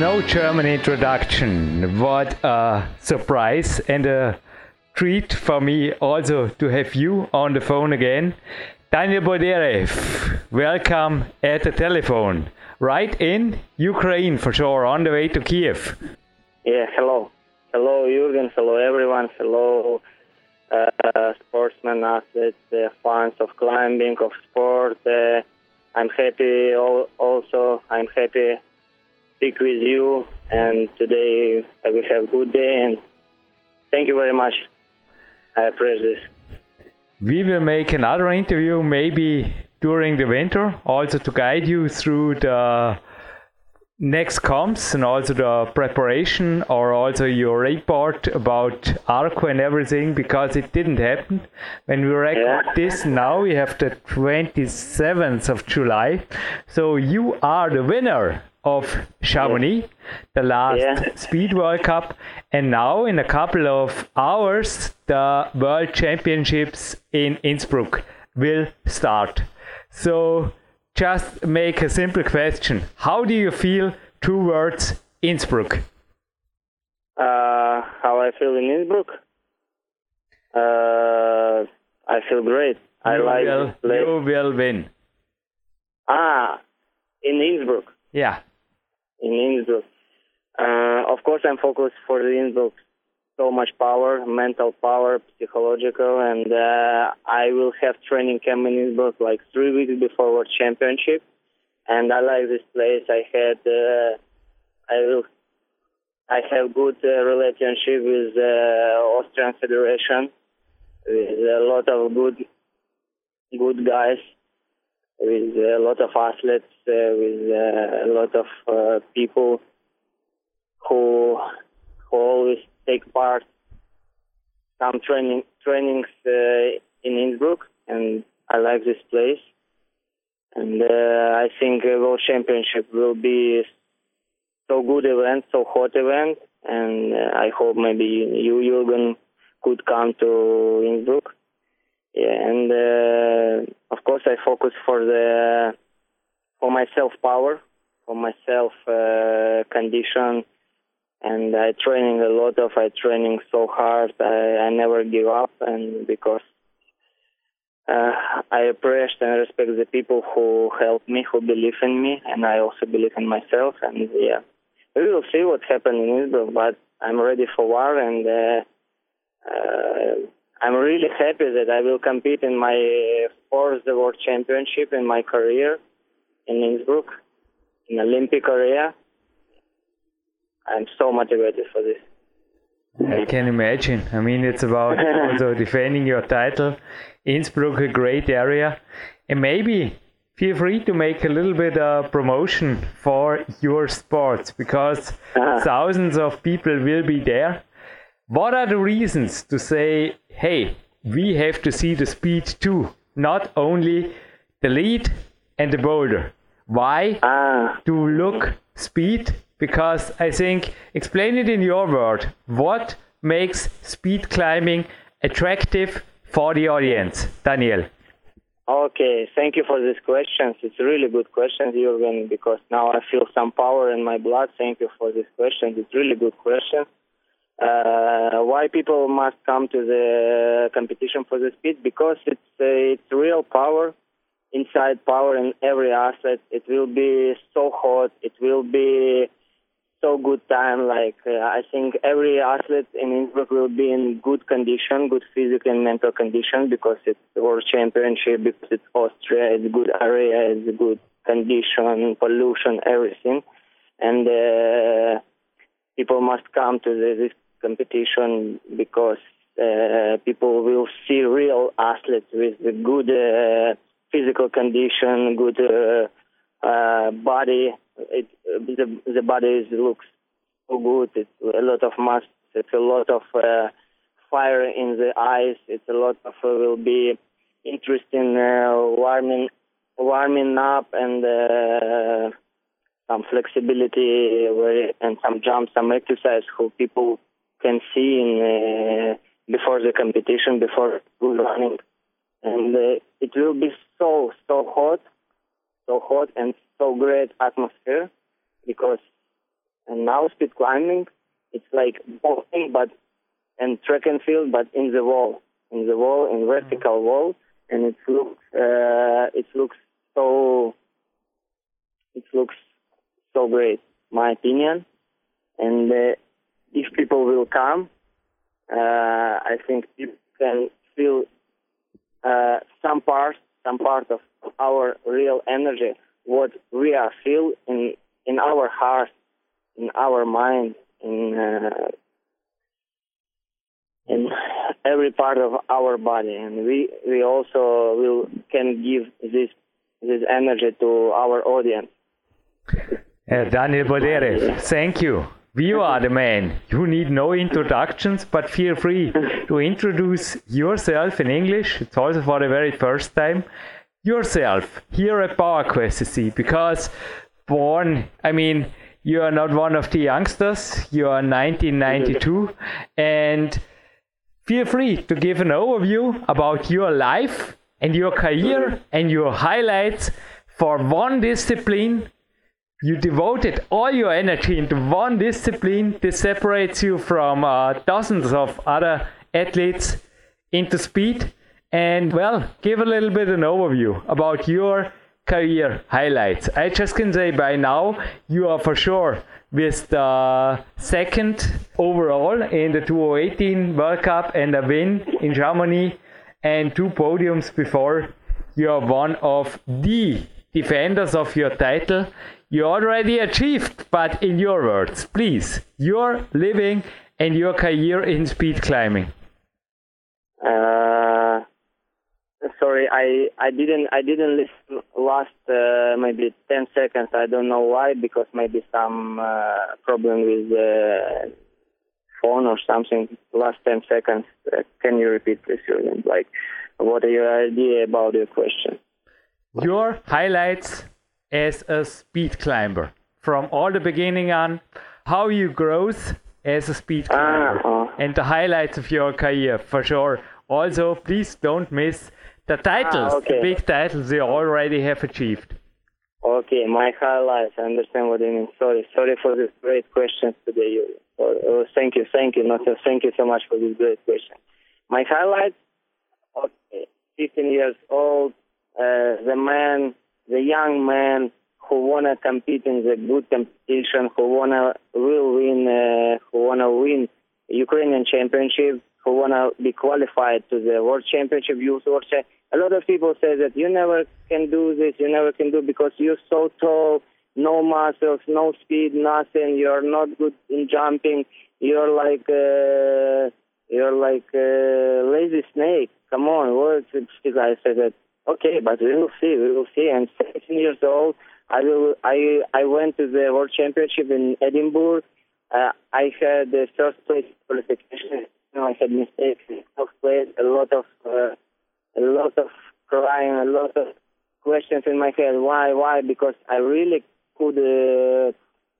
no German introduction, what a surprise and a treat for me also to have you on the phone again. Daniel Boldyrev, welcome at the telephone. Right in Ukraine for sure, on the way to Kiev. Yeah, hello. Hello, Jürgen. Hello, everyone. Hello, uh, sportsmen, athletes, uh, fans of climbing, of sport. Uh, I'm happy also. I'm happy speak with you and today I will have a good day and thank you very much. I appreciate this. We will make another interview maybe during the winter, also to guide you through the next comps and also the preparation or also your report about Arco and everything because it didn't happen. When we record Yeah. this now, we have the 27th of July. So you are the winner of Chamonix, the last Yeah. Speed World Cup, and now in a couple of hours, the World Championships in Innsbruck will start. So just make a simple question. How do you feel towards Innsbruck? Uh, how I feel in Innsbruck? Uh, I feel great. I you like will, you will win. Ah, in Innsbruck. Yeah. In Innsbruck. Uh, of course, I'm focused for the Innsbruck. So much power, mental power, psychological, and uh, I will have training camp in Innsbruck like three weeks before World Championship. And I like this place. I had, uh, I will, I have good uh, relationship with uh, Austrian Federation, with a lot of good, good guys with a lot of athletes, uh, with uh, a lot of uh, people who who always take part some training trainings in Innsbruck, and I like this place. And I think World Championship will be so good event, so hot event, and I hope maybe you, Jürgen, could come to Innsbruck. Yeah, and uh, of course I focus for the for my self power, for my self uh, condition, and I training a lot of. I training so hard. I, I never give up, and because uh, I appreciate and respect the people who help me, who believe in me, and I also believe in myself. And yeah, we will see what happens in Israel, but I'm ready for war and. Uh, uh, I'm really happy that I will compete in my fourth World Championship in my career in Innsbruck, in Olympic area. I'm so motivated for this. I can imagine. I mean, it's about also defending your title. Innsbruck, a great area. And maybe feel free to make a little bit of promotion for your sports because Ah. thousands of people will be there. What are the reasons to say, hey, we have to see the speed too, not only the lead and the boulder? Why Ah, to look speed because I think explain it in your word. What makes speed climbing attractive for the audience, Daniel? okay. Thank you for these questions. It's really good questions, Jürgen, because now I feel some power in my blood. Thank you for these questions. It's really good questions. Uh, why people must come to the competition for the speed? Because it's uh, it's real power, inside power in every asset. It will be so hot. It will be so good time. Like uh, I think every athlete in Innsbruck will be in good condition, good physical and mental condition because it's world championship, because it's Austria, it's good area, it's good condition, pollution, everything, and uh, people must come to the, this competition because uh, people will see real athletes with good uh, physical condition, good uh, uh, body it the the body looks so good. It's a lot of muscle. It's a lot of uh, fire in the eyes. It's a lot of uh, will be interesting warming warming up and some flexibility and some jumps, some exercise who people can see in uh, before the competition, before running, and uh, it will be so so hot, so hot and so great atmosphere because and now speed climbing it's like walking but and track and field but in the wall in the wall in vertical mm-hmm. wall. And it looks uh, it looks so it looks so great my opinion. And uh, if people will come uh, I think people can feel uh, some part some part of our real energy what we are feel in in our heart, in our mind, in uh, in every part of our body, and we we also will can give this this energy to our audience. Uh, Daniel Boldyrev, thank you. You are the man. You need no introductions, but feel free to introduce yourself in English. It's also for the very first time yourself here at Power PowerQuest SC because born, I mean, you are not one of the youngsters, you are 1992, and feel free to give an overview about your life and your career and your highlights for one discipline. You devoted all your energy into one discipline. This separates you from uh, dozens of other athletes into speed and well, give a little bit an overview about your career highlights. I just can say by now you are for sure with the second overall in the 2018 World Cup and a win in Germany and two podiums before. You are one of the defenders of your title. You already achieved, but in your words, please, your living and your career in speed climbing. Uh, sorry, I I didn't I didn't listen last uh, maybe ten seconds. I don't know why because maybe some uh, problem with the phone or something. Last ten seconds. Uh, can you repeat, please, Jürgen? Like, what are your idea about your question? Your highlights as a speed climber from all the beginning on, how you growth as a speed ah, climber, uh, and the highlights of your career for sure. Also, please don't miss the titles, ah, okay. the big titles you already have achieved. Okay, my highlights. I understand what you mean. Sorry, sorry for this great questions today. Oh, thank you, thank you, not thank you so much for this great question. My highlights. Okay, 15 years old, uh, the man, the young man who wanna compete in the good competition, who wanna will win, uh, who wanna win Ukrainian championship, who wanna be qualified to the World Championship, Youth World Championship a lot of people say that you never can do this, you never can do because you're so tall, no muscles, no speed, nothing. You're not good in jumping. You're like uh, you're like a lazy snake. Come on, what? I said that. Okay, but we will see. We will see. And 17 years old, I will. I I went to the World Championship in Edinburgh. Uh, I had the first place qualification. You know, I had mistakes first place. A lot of uh, a lot of crying, a lot of questions in my head. Why? Why? Because I really could uh,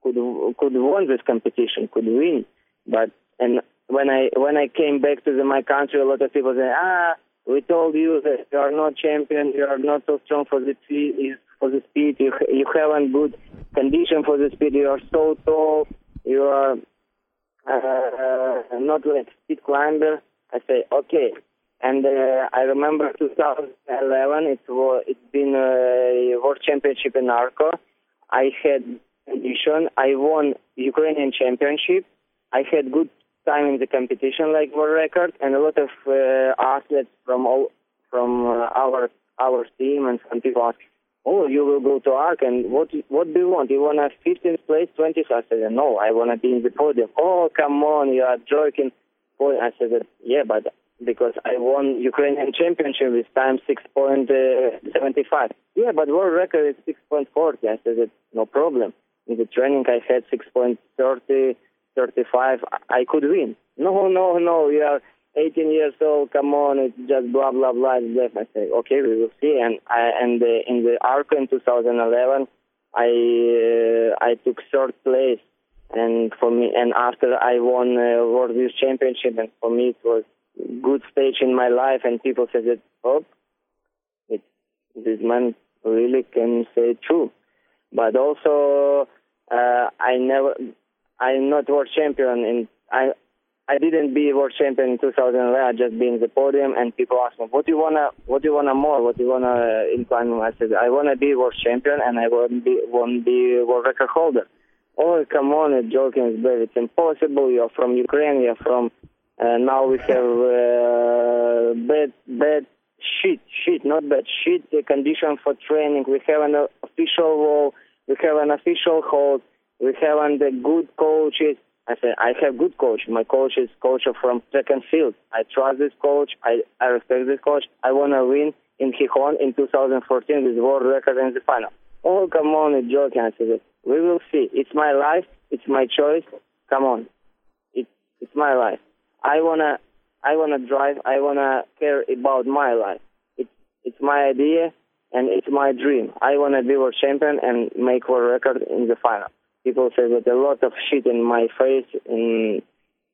could could win this competition, could win. But and when I when I came back to the, my country, a lot of people say, ah, we told you that you are not champion, you are not so strong for the speed, for the speed. You you haven't good condition for the speed. You are so tall. You are uh, not like speed climber. I say, okay, and uh, I remember 2011, it was, it's been a world championship in Arco. I had condition. I won Ukrainian championship. I had good time in the competition, like world record, and a lot of uh, athletes from all from uh, our our team and some people ask, "Oh, you will go to ARC, and what what do you want? You want a 15th place, 20th?" I said, "No, I want to be in the podium." Oh, come on, you are joking. I said, "Yeah, but because I won Ukrainian championship with time 6.75. Yeah, but world record is 6.40. I said, no problem. In the training, I had 6.30, 35. I could win. No, no, no, you are 18 years old. Come on, it's just blah blah blah. I say, okay, we will see. And I, and uh, in the ARCO in 2011, I uh, I took third place. And for me, and after I won uh, World Youth Championship, and for me it was good stage in my life, and people said that, oh, it, this man really can say true. But also, uh, I never, I'm not world champion, and I, I didn't be world champion in 2011. I just be in the podium, and people ask me, "What do you wanna? What do you wanna more? What do you wanna incline?" I said, "I wanna be world champion, and I want to be want be world record holder." Oh, come on, it's joking, it's bad. It's impossible. You're from Ukraine. You're from uh, now we have uh, bad, bad shit, shit, not bad shit the condition for training. We have an official wall. We have an official hold. We have the good coaches. I said I have good coach. My coach is coach from track and field. I trust this coach. I, I respect this coach. I want to win in Gijón in 2014 with world record in the final. Oh, come on, it's joking. I said, we will see. It's my life. It's my choice. Come on. It, it's my life. I wanna I wanna drive. I wanna care about my life. It's it's my idea and it's my dream. I wanna be world champion and make world record in the final. People say that a lot of shit in my face, in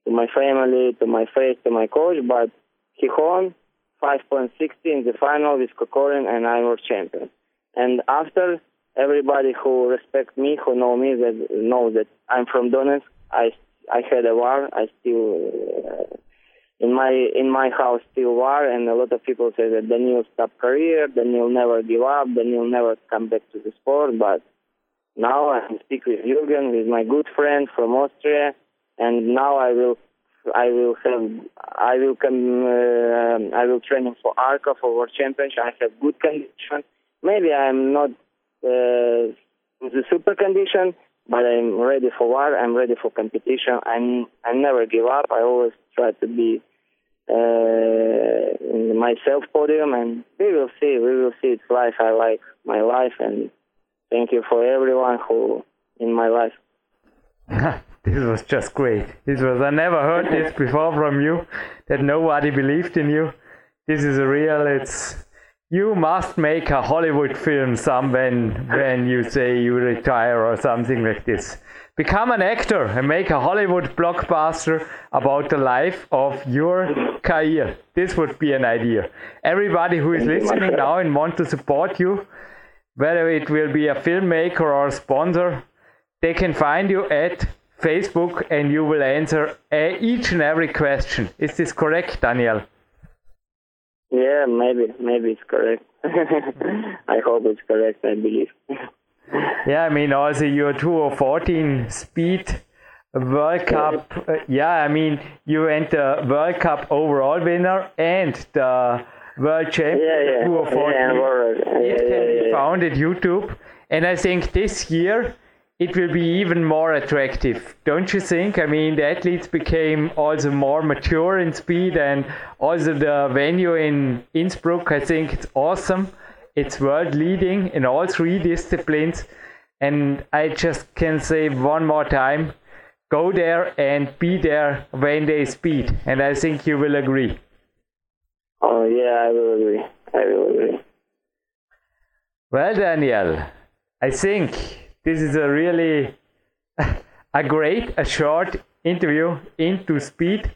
to my family, to my face, to my coach, but he won 5.60 in the final with Kokorin and I'm world champion. And after everybody who respect me, who know me, that know that I'm from Donetsk, I I had a war. I still uh, in my in my house still war, and a lot of people say that Daniel stop career, Daniel never give up, Daniel never come back to the sport. But now I speak with Jürgen, with my good friend from Austria, and now I will I will have I will come uh, I will training for ARCA for World Championship. I have good condition. Maybe I'm not uh, the super condition, but I'm ready for war. I'm ready for competition. I'm I never give up. I always try to be uh, in myself podium, and we will see. We will see. It's life. I like my life, and thank you for everyone who in my life. this was just great. This was I never heard this before from you. That nobody believed in you. This is a real. It's you must make a Hollywood film some when when you say you retire or something like this. Become an actor and make a Hollywood blockbuster about the life of your career. This would be an idea. Everybody who is listening now and want to support you, whether it will be a filmmaker or a sponsor, they can find you at Facebook and you will answer each and every question. Is this correct, Daniel? Yeah, maybe, maybe it's correct. I hope it's correct. I believe. yeah, I mean, also your 2014 speed World Cup. Uh, yeah, I mean, you went the World Cup overall winner and the World Champion yeah, yeah. 2014. Yeah, it can be found at YouTube. And I think this year it will be even more attractive, don't you think? I mean, the athletes became also more mature in speed, and also the venue in Innsbruck, I think it's awesome. It's world leading in all three disciplines. And I just can say one more time go there and be there when they speed. And I think you will agree. Oh, yeah, I will agree. I will agree. Well, Daniel, I think this is a really a great, a short interview into speed.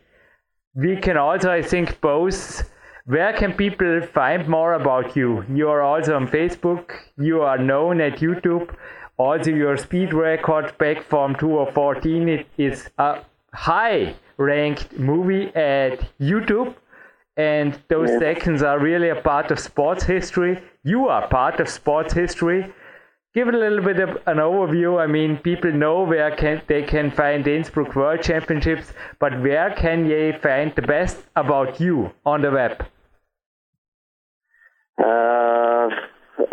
We can also, I think, both. Where can people find more about you? You are also on Facebook. You are known at YouTube. Also, your speed record back from 2014 it is a high ranked movie at YouTube. And those yeah. seconds are really a part of sports history. You are part of sports history give it a little bit of an overview. I mean, people know where can they can find the Innsbruck World Championships, but where can they find the best about you on the web? Uh,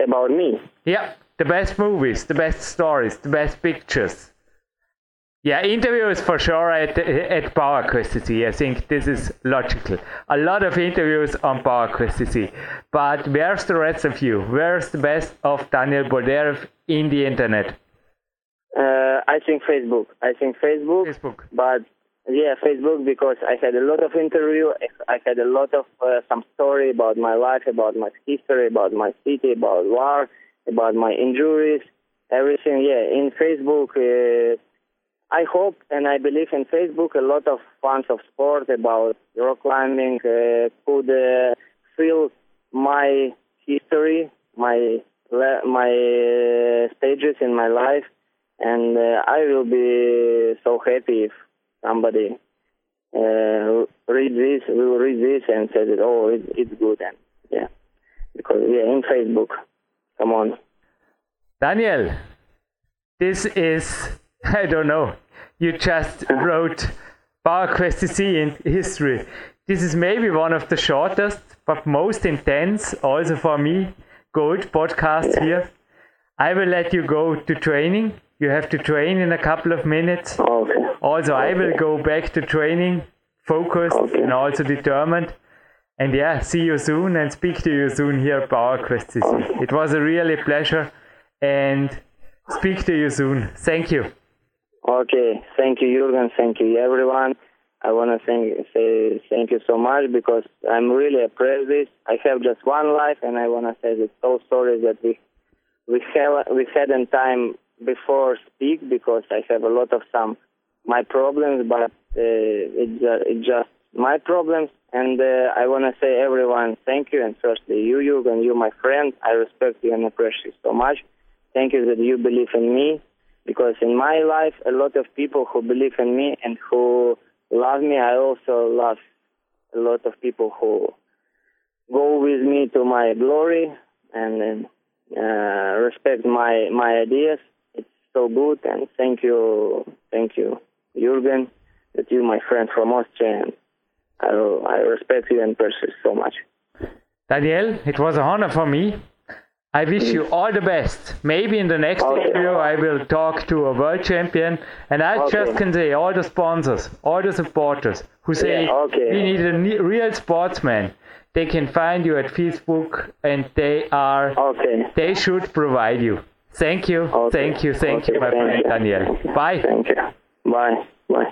about me. Yeah, the best movies, the best stories, the best pictures. Yeah, interviews for sure at at Power PowerQuest I think this is logical. A lot of interviews on Power PowerQuest But where's the rest of you? Where's the best of Daniel Boldyrev in the internet? Uh, I think Facebook. I think Facebook. Facebook. But yeah, Facebook because I had a lot of interview. I had a lot of uh, some story about my life, about my history, about my city, about war, about my injuries, everything. Yeah, in Facebook. Uh, I hope and I believe in Facebook a lot of fans of sport about rock climbing uh, could uh, feel my history, my my uh, stages in my life, and uh, I will be so happy if somebody uh, read this, will read this and say oh it, it's good and yeah, because yeah in Facebook, come on. Daniel, this is I don't know. You just wrote PowerQuest CC in history. This is maybe one of the shortest but most intense, also for me, gold podcasts here. I will let you go to training. You have to train in a couple of minutes. Okay. Also, I will go back to training, focused Okay. and also determined. And yeah, see you soon and speak to you soon here at PowerQuest CC. It was a really pleasure and speak to you soon. Thank you. Okay, thank you, Jürgen. Thank you, everyone. I want to thank, say thank you so much because I'm really appreciate this. I have just one life, and I want to say that so sorry that we we have we hadn't time before speak because I have a lot of some my problems, but uh, it's uh, just my problems. And uh, I want to say everyone thank you, and firstly you, Jürgen, you my friend. I respect you and appreciate you so much. Thank you that you believe in me because in my life a lot of people who believe in me and who love me i also love a lot of people who go with me to my glory and uh, respect my my ideas it's so good and thank you thank you jürgen that you my friend from austria and i, I respect you and appreciate so much Daniel, it was an honor for me. I wish you all the best. Maybe in the next Okay. interview I will talk to a world champion and I Okay. just can say all the sponsors, all the supporters who say Yeah, okay. we need a real sportsman. They can find you at Facebook and they are okay they should provide you. Thank you. Thank you. Thank you my friend. Daniel. Bye. thank you bye bye